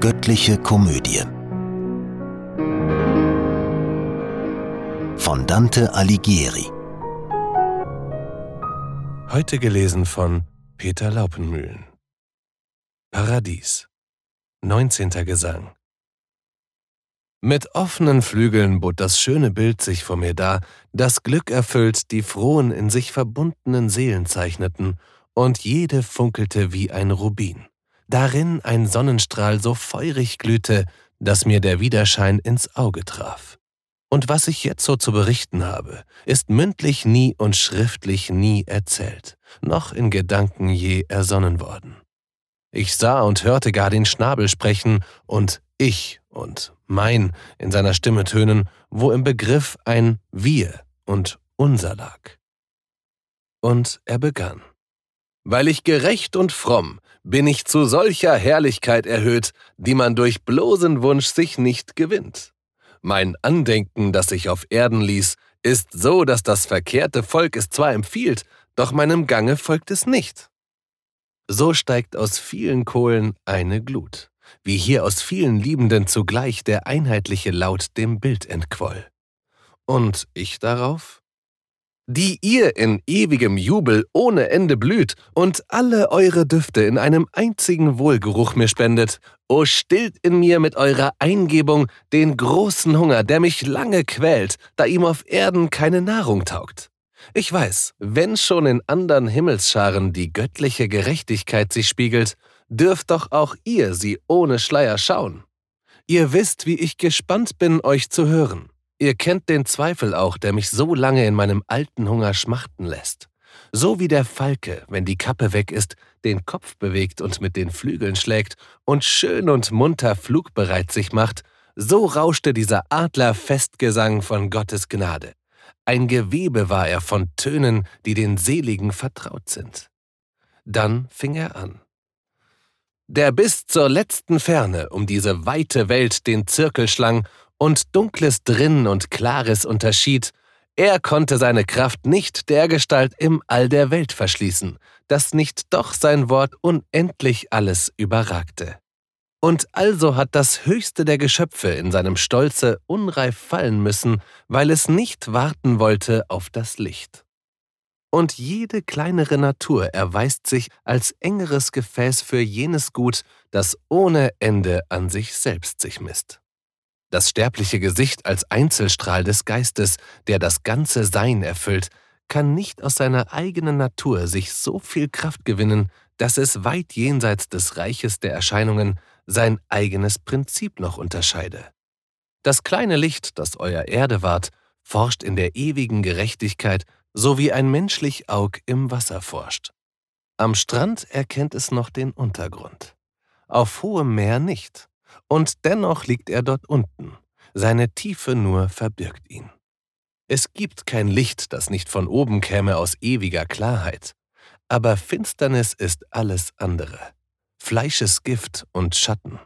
Göttliche Komödie. Von Dante Alighieri. Heute gelesen von Peter Laupenmühlen. Paradies. 19. Gesang. Mit offenen Flügeln bot das schöne Bild sich vor mir dar, das Glück erfüllt die frohen in sich verbundenen Seelen zeichneten, und jede funkelte wie ein Rubin darin ein Sonnenstrahl so feurig glühte, dass mir der Widerschein ins Auge traf. Und was ich jetzt so zu berichten habe, ist mündlich nie und schriftlich nie erzählt, noch in Gedanken je ersonnen worden. Ich sah und hörte gar den Schnabel sprechen und ich und mein in seiner Stimme tönen, wo im Begriff ein Wir und unser lag. Und er begann. Weil ich gerecht und fromm, bin ich zu solcher Herrlichkeit erhöht, die man durch bloßen Wunsch sich nicht gewinnt. Mein Andenken, das sich auf Erden ließ, ist so, dass das verkehrte Volk es zwar empfiehlt, doch meinem Gange folgt es nicht. So steigt aus vielen Kohlen eine Glut, wie hier aus vielen Liebenden zugleich der einheitliche Laut dem Bild entquoll. Und ich darauf? Die ihr in ewigem Jubel ohne Ende blüht und alle eure Düfte in einem einzigen Wohlgeruch mir spendet, o stillt in mir mit eurer Eingebung den großen Hunger, der mich lange quält, da ihm auf Erden keine Nahrung taugt. Ich weiß, wenn schon in andern Himmelsscharen die göttliche Gerechtigkeit sich spiegelt, dürft doch auch ihr sie ohne Schleier schauen. Ihr wisst, wie ich gespannt bin, euch zu hören. Ihr kennt den Zweifel auch, der mich so lange in meinem alten Hunger schmachten lässt. So wie der Falke, wenn die Kappe weg ist, den Kopf bewegt und mit den Flügeln schlägt und schön und munter flugbereit sich macht, so rauschte dieser Adler Festgesang von Gottes Gnade. Ein Gewebe war er von Tönen, die den Seligen vertraut sind. Dann fing er an. Der bis zur letzten Ferne um diese weite Welt den Zirkel schlang und Dunkles drin und Klares unterschied, er konnte seine Kraft nicht dergestalt im All der Welt verschließen, dass nicht doch sein Wort unendlich alles überragte. Und also hat das höchste der Geschöpfe in seinem Stolze unreif fallen müssen, weil es nicht warten wollte auf das Licht. Und jede kleinere Natur erweist sich als engeres Gefäß für jenes Gut, das ohne Ende an sich selbst sich misst. Das sterbliche Gesicht als Einzelstrahl des Geistes, der das ganze Sein erfüllt, kann nicht aus seiner eigenen Natur sich so viel Kraft gewinnen, dass es weit jenseits des Reiches der Erscheinungen sein eigenes Prinzip noch unterscheide. Das kleine Licht, das euer Erde ward, forscht in der ewigen Gerechtigkeit, so wie ein menschlich Aug im Wasser forscht. Am Strand erkennt es noch den Untergrund, auf hohem Meer nicht und dennoch liegt er dort unten, seine Tiefe nur verbirgt ihn. Es gibt kein Licht, das nicht von oben käme aus ewiger Klarheit, aber Finsternis ist alles andere, Fleischesgift und Schatten.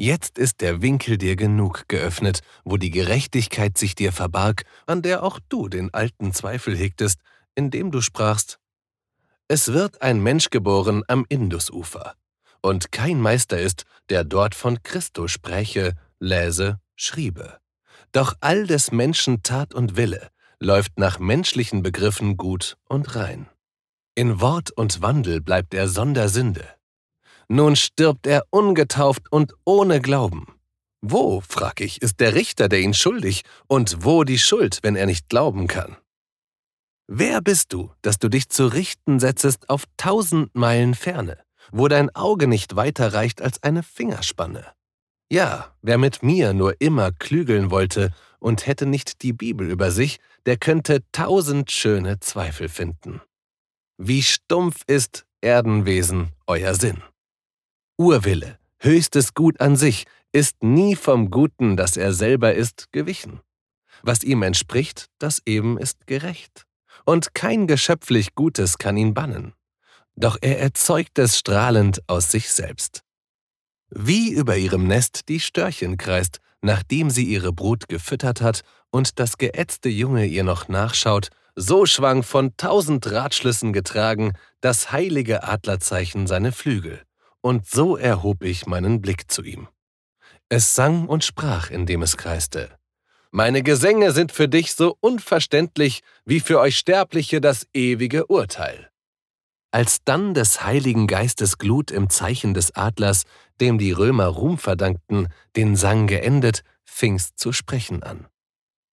Jetzt ist der Winkel dir genug geöffnet, wo die Gerechtigkeit sich dir verbarg, an der auch du den alten Zweifel hegtest, indem du sprachst, es wird ein Mensch geboren am Indusufer, und kein Meister ist, der dort von Christo spräche, läse, schriebe. Doch all des Menschen Tat und Wille läuft nach menschlichen Begriffen gut und rein. In Wort und Wandel bleibt er sonder Sünde. Nun stirbt er ungetauft und ohne Glauben. Wo, frag ich, ist der Richter, der ihn schuldig, und wo die Schuld, wenn er nicht glauben kann? Wer bist du, dass du dich zu richten setzest auf tausend Meilen Ferne? Wo dein Auge nicht weiter reicht als eine Fingerspanne. Ja, wer mit mir nur immer klügeln wollte und hätte nicht die Bibel über sich, der könnte tausend schöne Zweifel finden. Wie stumpf ist Erdenwesen euer Sinn. Urwille, höchstes Gut an sich, ist nie vom Guten, das er selber ist, gewichen. Was ihm entspricht, das eben ist gerecht. Und kein geschöpflich Gutes kann ihn bannen doch er erzeugt es strahlend aus sich selbst. Wie über ihrem Nest die Störchen kreist, nachdem sie ihre Brut gefüttert hat und das geätzte Junge ihr noch nachschaut, so schwang von tausend Ratschlüssen getragen das heilige Adlerzeichen seine Flügel, und so erhob ich meinen Blick zu ihm. Es sang und sprach, indem es kreiste. Meine Gesänge sind für dich so unverständlich wie für euch Sterbliche das ewige Urteil. Als dann des Heiligen Geistes Glut im Zeichen des Adlers, dem die Römer Ruhm verdankten, den Sang geendet, fing's zu sprechen an.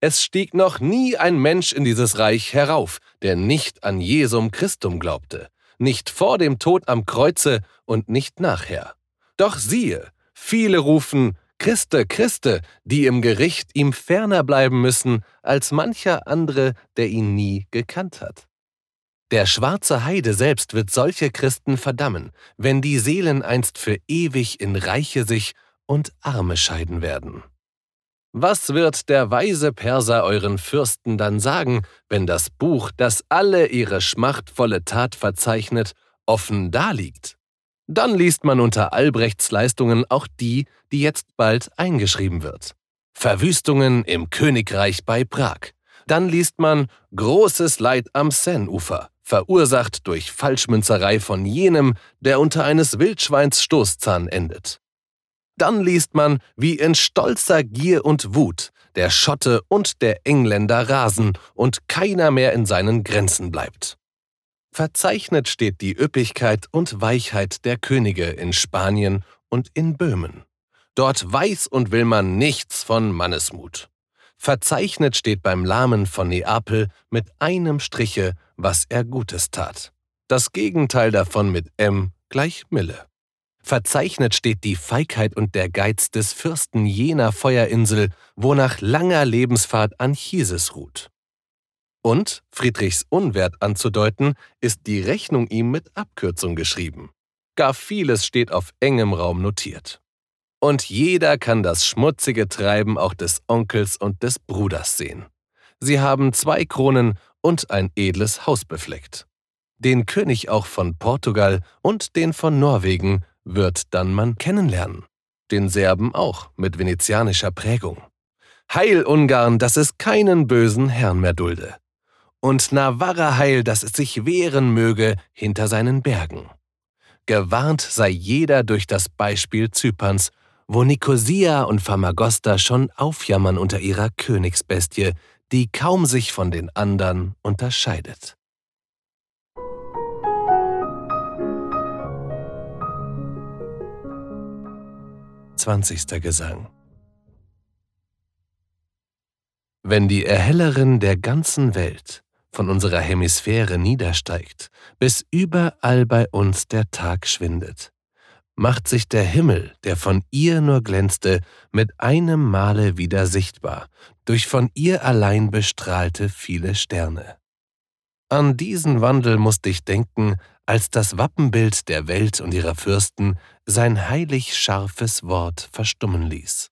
Es stieg noch nie ein Mensch in dieses Reich herauf, der nicht an Jesum Christum glaubte, nicht vor dem Tod am Kreuze und nicht nachher. Doch siehe, viele rufen, Christe, Christe, die im Gericht ihm ferner bleiben müssen als mancher andere, der ihn nie gekannt hat. Der schwarze Heide selbst wird solche Christen verdammen, wenn die Seelen einst für ewig in Reiche sich und Arme scheiden werden. Was wird der weise Perser euren Fürsten dann sagen, wenn das Buch, das alle ihre schmachtvolle Tat verzeichnet, offen daliegt? Dann liest man unter Albrechts Leistungen auch die, die jetzt bald eingeschrieben wird. Verwüstungen im Königreich bei Prag. Dann liest man Großes Leid am Seineufer, verursacht durch Falschmünzerei von jenem, der unter eines Wildschweins Stoßzahn endet. Dann liest man, wie in stolzer Gier und Wut der Schotte und der Engländer rasen und keiner mehr in seinen Grenzen bleibt. Verzeichnet steht die Üppigkeit und Weichheit der Könige in Spanien und in Böhmen. Dort weiß und will man nichts von Mannesmut. Verzeichnet steht beim Lahmen von Neapel mit einem Striche, was er Gutes tat. Das Gegenteil davon mit M gleich Mille. Verzeichnet steht die Feigheit und der Geiz des Fürsten jener Feuerinsel, wo nach langer Lebensfahrt Anchises ruht. Und, Friedrichs Unwert anzudeuten, ist die Rechnung ihm mit Abkürzung geschrieben. Gar vieles steht auf engem Raum notiert. Und jeder kann das schmutzige Treiben auch des Onkels und des Bruders sehen. Sie haben zwei Kronen und ein edles Haus befleckt. Den König auch von Portugal und den von Norwegen wird dann man kennenlernen. Den Serben auch mit venezianischer Prägung. Heil Ungarn, dass es keinen bösen Herrn mehr dulde und Navarra heil, dass es sich wehren möge hinter seinen Bergen. Gewarnt sei jeder durch das Beispiel Zyperns, wo Nikosia und Famagosta schon aufjammern unter ihrer Königsbestie, die kaum sich von den anderen unterscheidet. Zwanzigster Gesang Wenn die Erhellerin der ganzen Welt von unserer Hemisphäre niedersteigt, bis überall bei uns der Tag schwindet. Macht sich der Himmel, der von ihr nur glänzte, mit einem Male wieder sichtbar, durch von ihr allein bestrahlte viele Sterne. An diesen Wandel musste ich denken, als das Wappenbild der Welt und ihrer Fürsten sein heilig scharfes Wort verstummen ließ.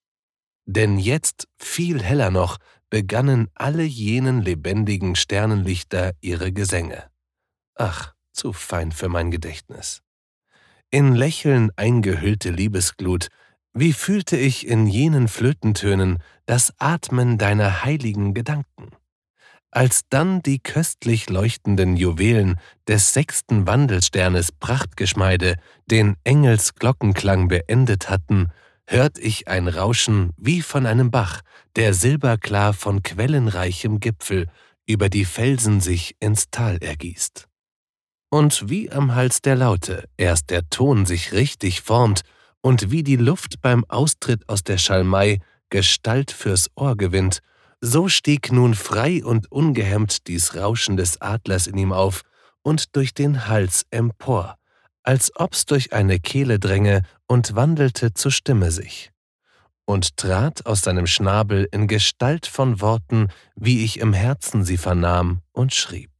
Denn jetzt, viel heller noch, begannen alle jenen lebendigen Sternenlichter ihre Gesänge. Ach, zu fein für mein Gedächtnis. In Lächeln eingehüllte Liebesglut, wie fühlte ich in jenen Flötentönen das Atmen deiner heiligen Gedanken? Als dann die köstlich leuchtenden Juwelen des sechsten Wandelsternes Prachtgeschmeide den Engelsglockenklang beendet hatten hört ich ein Rauschen wie von einem Bach, der silberklar von quellenreichem Gipfel über die Felsen sich ins Tal ergießt. Und wie am Hals der Laute erst der Ton sich richtig formt und wie die Luft beim Austritt aus der Schalmei Gestalt fürs Ohr gewinnt, so stieg nun frei und ungehemmt dies Rauschen des Adlers in ihm auf und durch den Hals empor, als ob's durch eine Kehle dränge und wandelte zur Stimme sich und trat aus seinem Schnabel in Gestalt von Worten, wie ich im Herzen sie vernahm, und schrieb.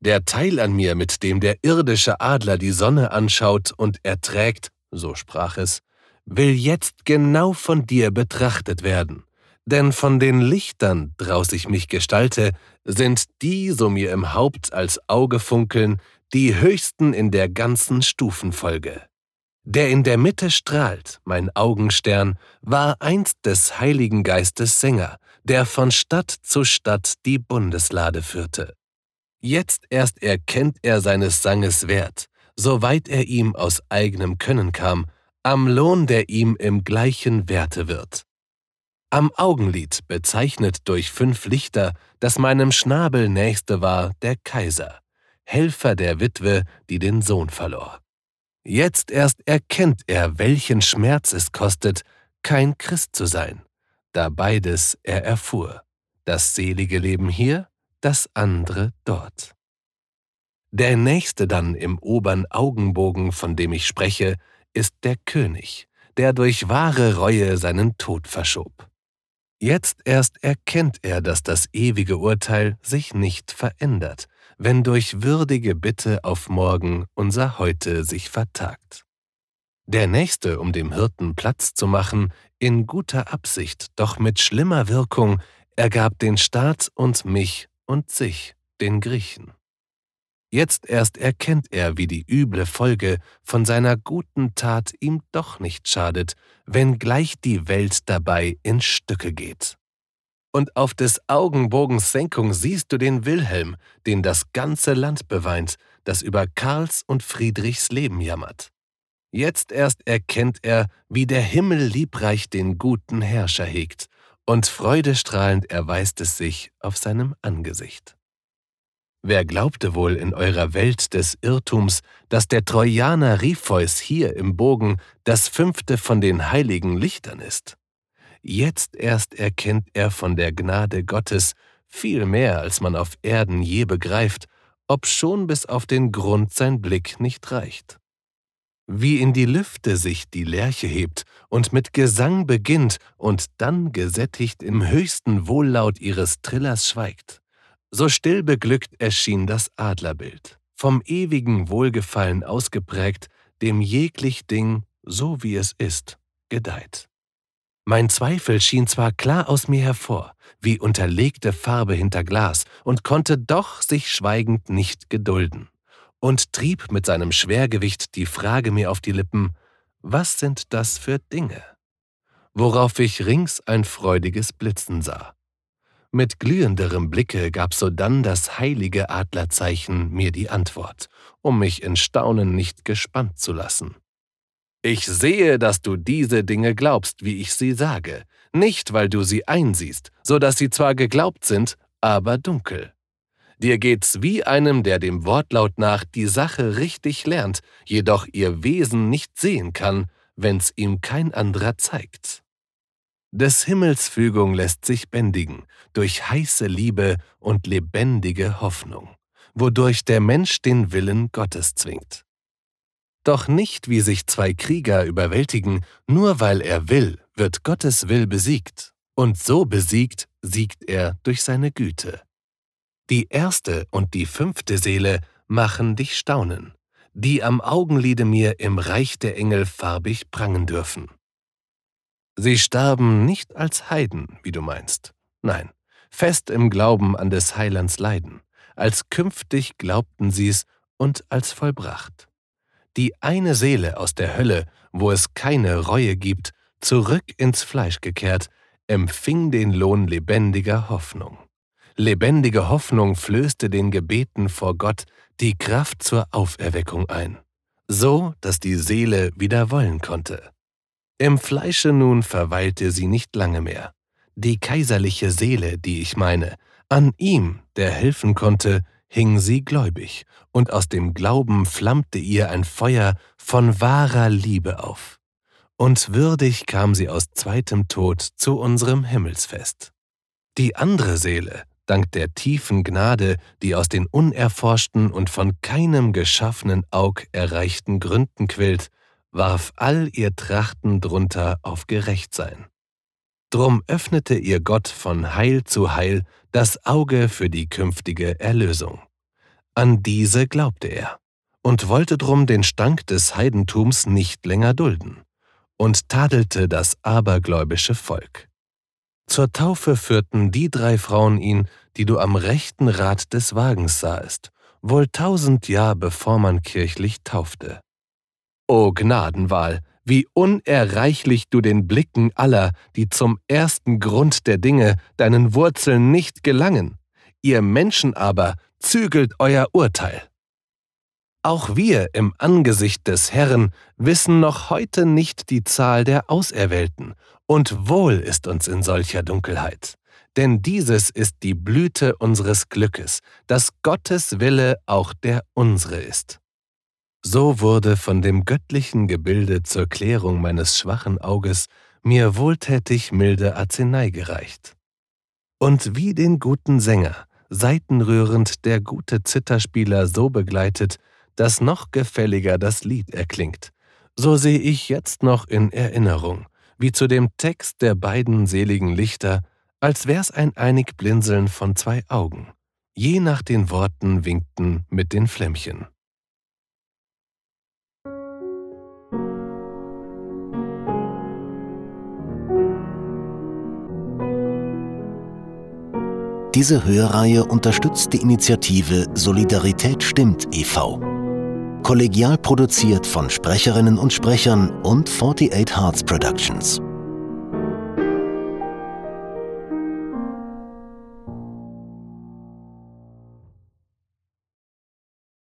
Der Teil an mir, mit dem der irdische Adler die Sonne anschaut und erträgt, so sprach es, will jetzt genau von dir betrachtet werden. Denn von den Lichtern, draus ich mich gestalte, sind die, so mir im Haupt als Auge funkeln, die höchsten in der ganzen Stufenfolge. Der in der Mitte strahlt, mein Augenstern, war einst des Heiligen Geistes Sänger, der von Stadt zu Stadt die Bundeslade führte. Jetzt erst erkennt er seines Sanges Wert, soweit er ihm aus eigenem Können kam, am Lohn, der ihm im gleichen Werte wird. Am Augenlid bezeichnet durch fünf Lichter, das meinem Schnabel nächste war, der Kaiser, Helfer der Witwe, die den Sohn verlor. Jetzt erst erkennt er, welchen Schmerz es kostet, kein Christ zu sein, da beides er erfuhr, das selige Leben hier, das andere dort. Der nächste dann im obern Augenbogen, von dem ich spreche, ist der König, der durch wahre Reue seinen Tod verschob. Jetzt erst erkennt er, dass das ewige Urteil sich nicht verändert, wenn durch würdige Bitte auf morgen unser Heute sich vertagt. Der Nächste, um dem Hirten Platz zu machen, in guter Absicht, doch mit schlimmer Wirkung, ergab den Staat und mich und sich, den Griechen. Jetzt erst erkennt er, wie die üble Folge von seiner guten Tat ihm doch nicht schadet, wenn gleich die Welt dabei in Stücke geht. Und auf des Augenbogens Senkung siehst du den Wilhelm, den das ganze Land beweint, das über Karls und Friedrichs Leben jammert. Jetzt erst erkennt er, wie der Himmel liebreich den guten Herrscher hegt, und freudestrahlend erweist es sich auf seinem Angesicht. Wer glaubte wohl in eurer Welt des Irrtums, dass der Trojaner Ripheus hier im Bogen das fünfte von den heiligen Lichtern ist? Jetzt erst erkennt er von der Gnade Gottes viel mehr, als man auf Erden je begreift, ob schon bis auf den Grund sein Blick nicht reicht. Wie in die Lüfte sich die Lerche hebt und mit Gesang beginnt und dann gesättigt im höchsten Wohllaut ihres Trillers schweigt so still beglückt erschien das Adlerbild, vom ewigen Wohlgefallen ausgeprägt, dem jeglich Ding, so wie es ist, gedeiht. Mein Zweifel schien zwar klar aus mir hervor, wie unterlegte Farbe hinter Glas, und konnte doch sich schweigend nicht gedulden, und trieb mit seinem Schwergewicht die Frage mir auf die Lippen, was sind das für Dinge? Worauf ich rings ein freudiges Blitzen sah. Mit glühenderem Blicke gab sodann das heilige Adlerzeichen mir die Antwort, um mich in Staunen nicht gespannt zu lassen. Ich sehe, dass du diese Dinge glaubst, wie ich sie sage, nicht weil du sie einsiehst, so dass sie zwar geglaubt sind, aber dunkel. Dir geht's wie einem, der dem Wortlaut nach die Sache richtig lernt, jedoch ihr Wesen nicht sehen kann, wenn's ihm kein anderer zeigt. Des Himmels Fügung lässt sich bändigen durch heiße Liebe und lebendige Hoffnung, wodurch der Mensch den Willen Gottes zwingt. Doch nicht wie sich zwei Krieger überwältigen, nur weil er will, wird Gottes Will besiegt, und so besiegt siegt er durch seine Güte. Die erste und die fünfte Seele machen dich staunen, die am Augenlide mir im Reich der Engel farbig prangen dürfen. Sie starben nicht als Heiden, wie du meinst. Nein, fest im Glauben an des Heilands Leiden. Als künftig glaubten sie's und als vollbracht. Die eine Seele aus der Hölle, wo es keine Reue gibt, zurück ins Fleisch gekehrt, empfing den Lohn lebendiger Hoffnung. Lebendige Hoffnung flößte den Gebeten vor Gott die Kraft zur Auferweckung ein, so dass die Seele wieder wollen konnte. Im Fleische nun verweilte sie nicht lange mehr. Die kaiserliche Seele, die ich meine, an ihm, der helfen konnte, hing sie gläubig, und aus dem Glauben flammte ihr ein Feuer von wahrer Liebe auf. Und würdig kam sie aus zweitem Tod zu unserem Himmelsfest. Die andere Seele, dank der tiefen Gnade, die aus den unerforschten und von keinem geschaffenen Aug erreichten Gründen quillt, warf all ihr Trachten drunter auf Gerechtsein. Drum öffnete ihr Gott von Heil zu Heil das Auge für die künftige Erlösung. An diese glaubte er und wollte drum den Stank des Heidentums nicht länger dulden und tadelte das abergläubische Volk. Zur Taufe führten die drei Frauen ihn, die du am rechten Rad des Wagens sahest, wohl tausend Jahr bevor man kirchlich taufte. O Gnadenwahl, wie unerreichlich du den Blicken aller, die zum ersten Grund der Dinge, deinen Wurzeln nicht gelangen. Ihr Menschen aber zügelt euer Urteil. Auch wir im Angesicht des Herrn wissen noch heute nicht die Zahl der Auserwählten, und wohl ist uns in solcher Dunkelheit. Denn dieses ist die Blüte unseres Glückes, dass Gottes Wille auch der unsere ist. So wurde von dem göttlichen Gebilde zur Klärung meines schwachen Auges mir wohltätig milde Arznei gereicht. Und wie den guten Sänger, seitenrührend der gute Zitterspieler so begleitet, dass noch gefälliger das Lied erklingt. So sehe ich jetzt noch in Erinnerung, wie zu dem Text der beiden seligen Lichter, als wär's ein einig Blinzeln von zwei Augen, je nach den Worten winkten mit den Flämmchen. Diese Hörreihe unterstützt die Initiative Solidarität stimmt e.V kollegial produziert von Sprecherinnen und Sprechern und 48 Hearts Productions.